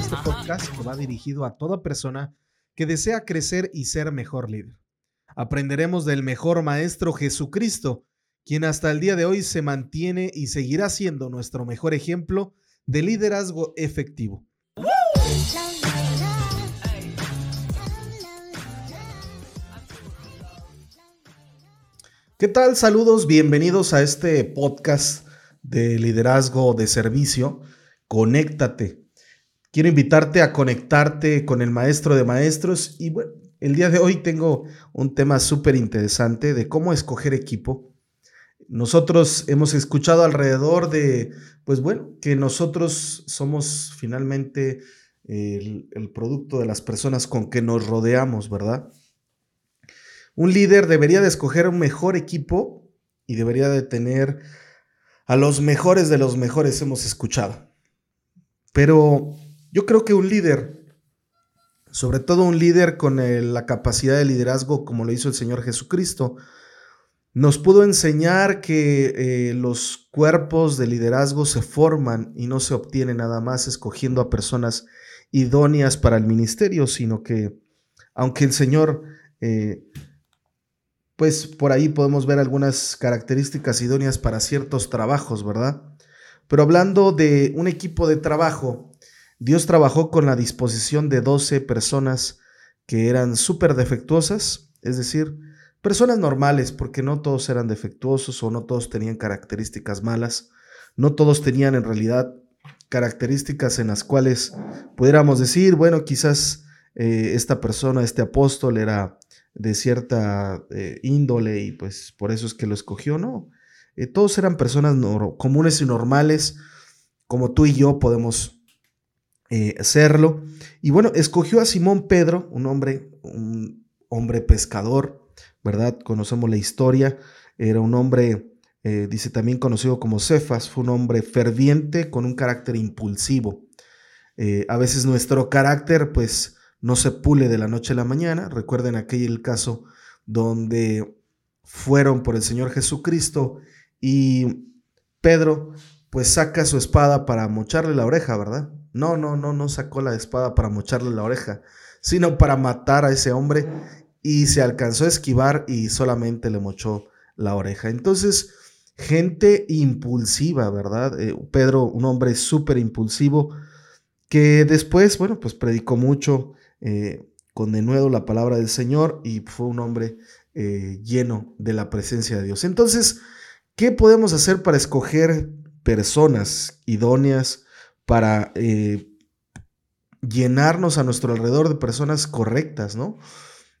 Este podcast va dirigido a toda persona que desea crecer y ser mejor líder. Aprenderemos del mejor maestro Jesucristo, quien hasta el día de hoy se mantiene y seguirá siendo nuestro mejor ejemplo de liderazgo efectivo. ¿Qué tal? Saludos, bienvenidos a este podcast de liderazgo de servicio. Conéctate. Quiero invitarte a conectarte con el maestro de maestros y bueno, el día de hoy tengo un tema súper interesante de cómo escoger equipo. Nosotros hemos escuchado alrededor de, pues bueno, que nosotros somos finalmente el, el producto de las personas con que nos rodeamos, ¿verdad? Un líder debería de escoger un mejor equipo y debería de tener a los mejores de los mejores, hemos escuchado. Pero yo creo que un líder, sobre todo un líder con la capacidad de liderazgo como lo hizo el Señor Jesucristo, nos pudo enseñar que eh, los cuerpos de liderazgo se forman y no se obtienen nada más escogiendo a personas idóneas para el ministerio, sino que aunque el Señor eh, pues por ahí podemos ver algunas características idóneas para ciertos trabajos, ¿verdad? Pero hablando de un equipo de trabajo, Dios trabajó con la disposición de 12 personas que eran súper defectuosas, es decir, personas normales, porque no todos eran defectuosos o no todos tenían características malas, no todos tenían en realidad características en las cuales pudiéramos decir, bueno, quizás eh, esta persona, este apóstol era de cierta eh, índole y pues por eso es que lo escogió, ¿no? Eh, todos eran personas comunes y normales, como tú y yo podemos eh, serlo. Y bueno, escogió a Simón Pedro, un hombre, un hombre pescador, ¿verdad? Conocemos la historia. Era un hombre, dice también conocido como Cefas, fue un hombre ferviente con un carácter impulsivo. a veces nuestro carácter, pues, no se pule de la noche a la mañana. Recuerden aquel caso donde fueron por el Señor Jesucristo y Pedro pues saca su espada para mocharle la oreja, ¿verdad? No, no, no, no sacó la espada para mocharle la oreja, sino para matar a ese hombre y se alcanzó a esquivar y solamente le mochó la oreja. Entonces, gente impulsiva, ¿verdad? Eh, Pedro, un hombre súper impulsivo, que después, bueno, pues predicó mucho, eh, con de nuevo la palabra del Señor y fue un hombre eh, lleno de la presencia de Dios. Entonces, ¿qué podemos hacer para escoger personas idóneas para eh, llenarnos a nuestro alrededor de personas correctas, ¿no?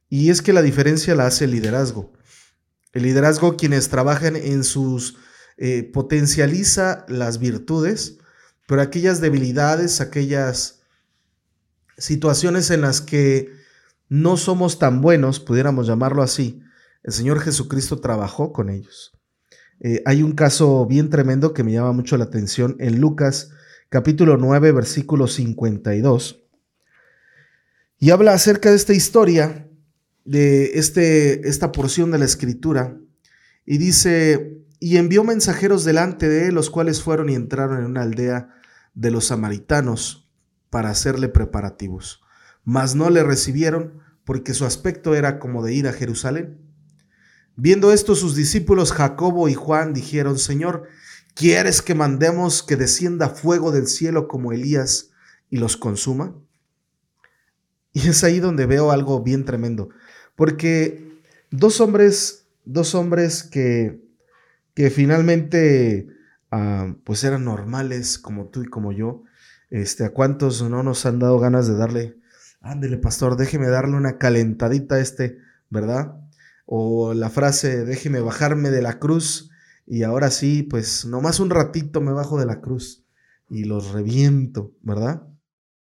Y es que la diferencia la hace el liderazgo. El liderazgo, quienes trabajan en sus, potencializa las virtudes, pero aquellas debilidades, aquellas situaciones en las que no somos tan buenos, pudiéramos llamarlo así, el Señor Jesucristo trabajó con ellos. Eh, hay un caso bien tremendo que me llama mucho la atención en Lucas capítulo 9, versículo 52. Y habla acerca de esta historia, de este, esta porción de la escritura, y dice, y envió mensajeros delante de él, los cuales fueron y entraron en una aldea de los samaritanos para hacerle preparativos. Mas no le recibieron porque su aspecto era como de ir a Jerusalén. Viendo esto sus discípulos Jacobo y Juan dijeron, Señor, ¿quieres que mandemos que descienda fuego del cielo como Elías y los consuma? Y es ahí donde veo algo bien tremendo, porque dos hombres, dos hombres que, que finalmente ah, pues eran normales como tú y como yo, este, ¿A cuántos no nos han dado ganas de darle, ándele pastor, déjeme darle una calentadita a este, ¿verdad? O la frase, déjeme bajarme de la cruz y ahora sí, pues nomás un ratito me bajo de la cruz y los reviento, ¿verdad?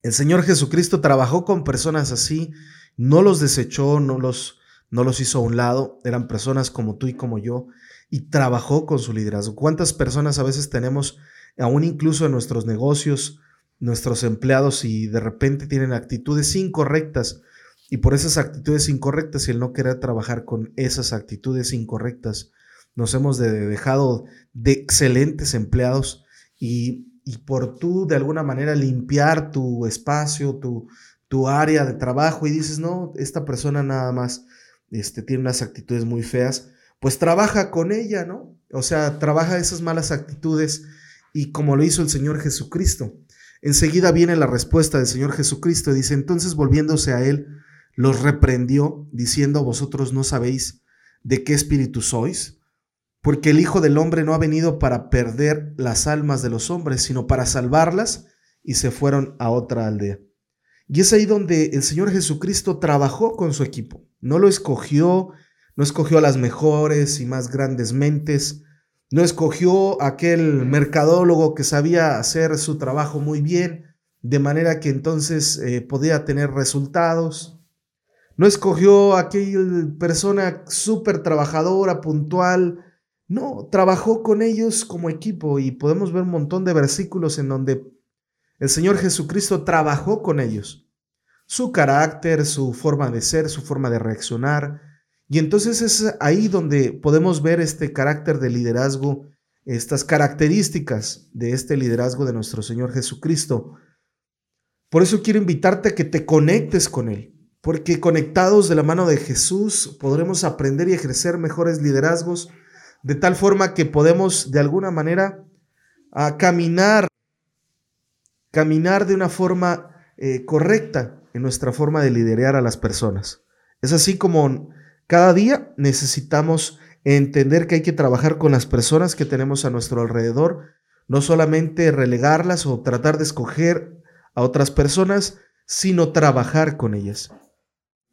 El Señor Jesucristo trabajó con personas así, no los desechó, no los, no los hizo a un lado, eran personas como tú y como yo, y trabajó con su liderazgo. ¿Cuántas personas a veces tenemos, aún incluso en nuestros negocios, nuestros empleados y de repente tienen actitudes incorrectas y por esas actitudes incorrectas y el no querer trabajar con esas actitudes incorrectas nos hemos dejado de excelentes empleados y, por tú de alguna manera limpiar tu espacio, tu, tu área de trabajo y dices, no, esta persona nada más este, tiene unas actitudes muy feas, pues trabaja con ella, ¿no? O sea, trabaja esas malas actitudes y como lo hizo el Señor Jesucristo. Enseguida viene la respuesta del Señor Jesucristo y dice, entonces volviéndose a él, los reprendió, diciendo, vosotros no sabéis de qué espíritu sois, porque el Hijo del Hombre no ha venido para perder las almas de los hombres, sino para salvarlas, y se fueron a otra aldea. Y es ahí donde el Señor Jesucristo trabajó con su equipo. No lo escogió, no escogió a las mejores y más grandes mentes, no escogió aquel mercadólogo que sabía hacer su trabajo muy bien, de manera que entonces eh, podía tener resultados. No escogió aquella persona súper trabajadora, puntual. No, trabajó con ellos como equipo y podemos ver un montón de versículos en donde el Señor Jesucristo trabajó con ellos. Su carácter, su forma de ser, su forma de reaccionar. Y entonces es ahí donde podemos ver este carácter de liderazgo, estas características de este liderazgo de nuestro Señor Jesucristo. Por eso quiero invitarte a que te conectes con Él, porque conectados de la mano de Jesús podremos aprender y ejercer mejores liderazgos, de tal forma que podemos de alguna manera a caminar caminar de una forma eh, correcta en nuestra forma de liderar a las personas. Es así como cada día necesitamos entender que hay que trabajar con las personas que tenemos a nuestro alrededor, no solamente relegarlas o tratar de escoger a otras personas, sino trabajar con ellas.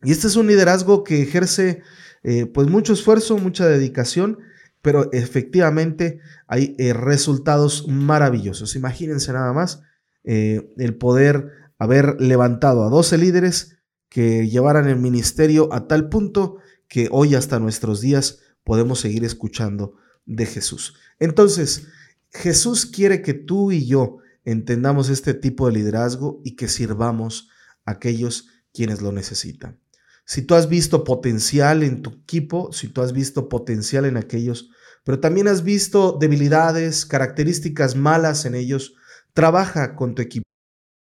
Y este es un liderazgo que ejerce eh, pues mucho esfuerzo, mucha dedicación, pero efectivamente hay eh, resultados maravillosos. Imagínense nada más eh, el poder haber levantado a 12 líderes que llevaran el ministerio a tal punto que hoy hasta nuestros días podemos seguir escuchando de Jesús. Entonces, Jesús quiere que tú y yo entendamos este tipo de liderazgo y que sirvamos a aquellos quienes lo necesitan. Si tú has visto potencial en tu equipo, si tú has visto potencial en aquellos, pero también has visto debilidades, características malas en ellos, Trabaja con tu equipo,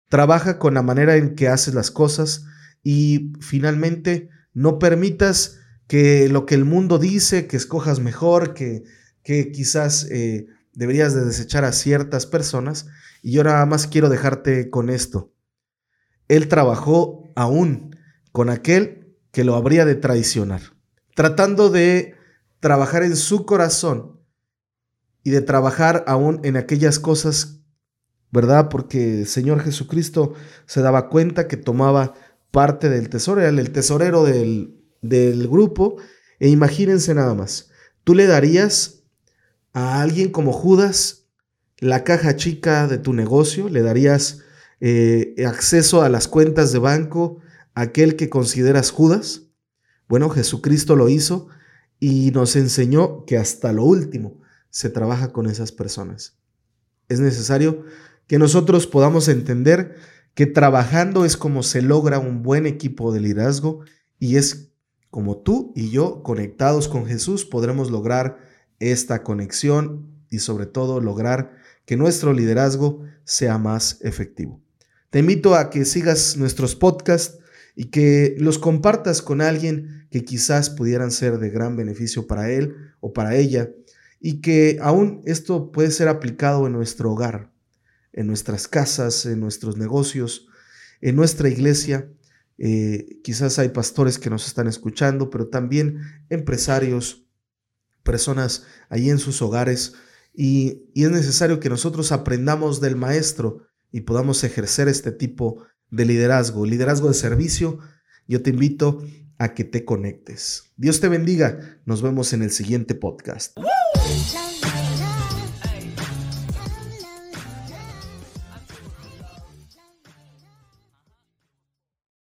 trabaja con la manera en que haces las cosas y finalmente no permitas que lo que el mundo dice, que escojas mejor, que, que quizás eh, deberías de desechar a ciertas personas. Y yo nada más quiero dejarte con esto. Él trabajó aún con aquel que lo habría de traicionar, tratando de trabajar en su corazón y de trabajar aún en aquellas cosas ¿verdad? Porque el Señor Jesucristo se daba cuenta que tomaba parte del tesoro, el tesorero del, grupo, e imagínense nada más, tú le darías a alguien como Judas la caja chica de tu negocio, le darías eh, acceso a las cuentas de banco a aquel que consideras Judas. Bueno, Jesucristo lo hizo y nos enseñó que hasta lo último se trabaja con esas personas. Es necesario que nosotros podamos entender que trabajando es como se logra un buen equipo de liderazgo y es como tú y yo conectados con Jesús podremos lograr esta conexión y sobre todo lograr que nuestro liderazgo sea más efectivo. Te invito a que sigas nuestros podcasts y que los compartas con alguien que quizás pudieran ser de gran beneficio para él o para ella y que aún esto puede ser aplicado en nuestro hogar en nuestras casas, en nuestros negocios, en nuestra iglesia. Eh, quizás hay pastores que nos están escuchando, pero también empresarios, personas ahí en sus hogares. Y, y es necesario que nosotros aprendamos del maestro y podamos ejercer este tipo de liderazgo, liderazgo de servicio. Yo te invito a que te conectes. Dios te bendiga. Nos vemos en el siguiente podcast.